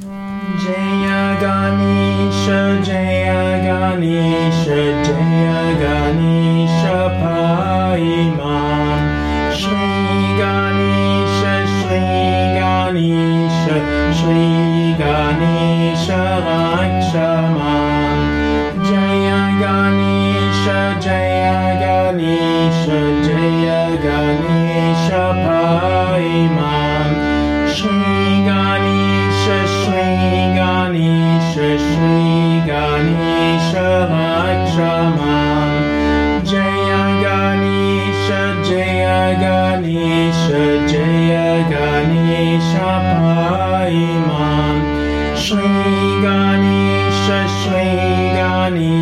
Jaya Ganesha, Jaya Ganesha, Jaya Ganesha Paimam. Shri Ganesha, Shri Ganesha, Shri Ganesha Rakshamam. Jaya Ganesha, Jaya Ganesha, Jaya Ganesha Lakshman Jaya Ganesha Jaya Ganesha Jaya Ganesha Paiman Shri Ganesha Shri Ganesha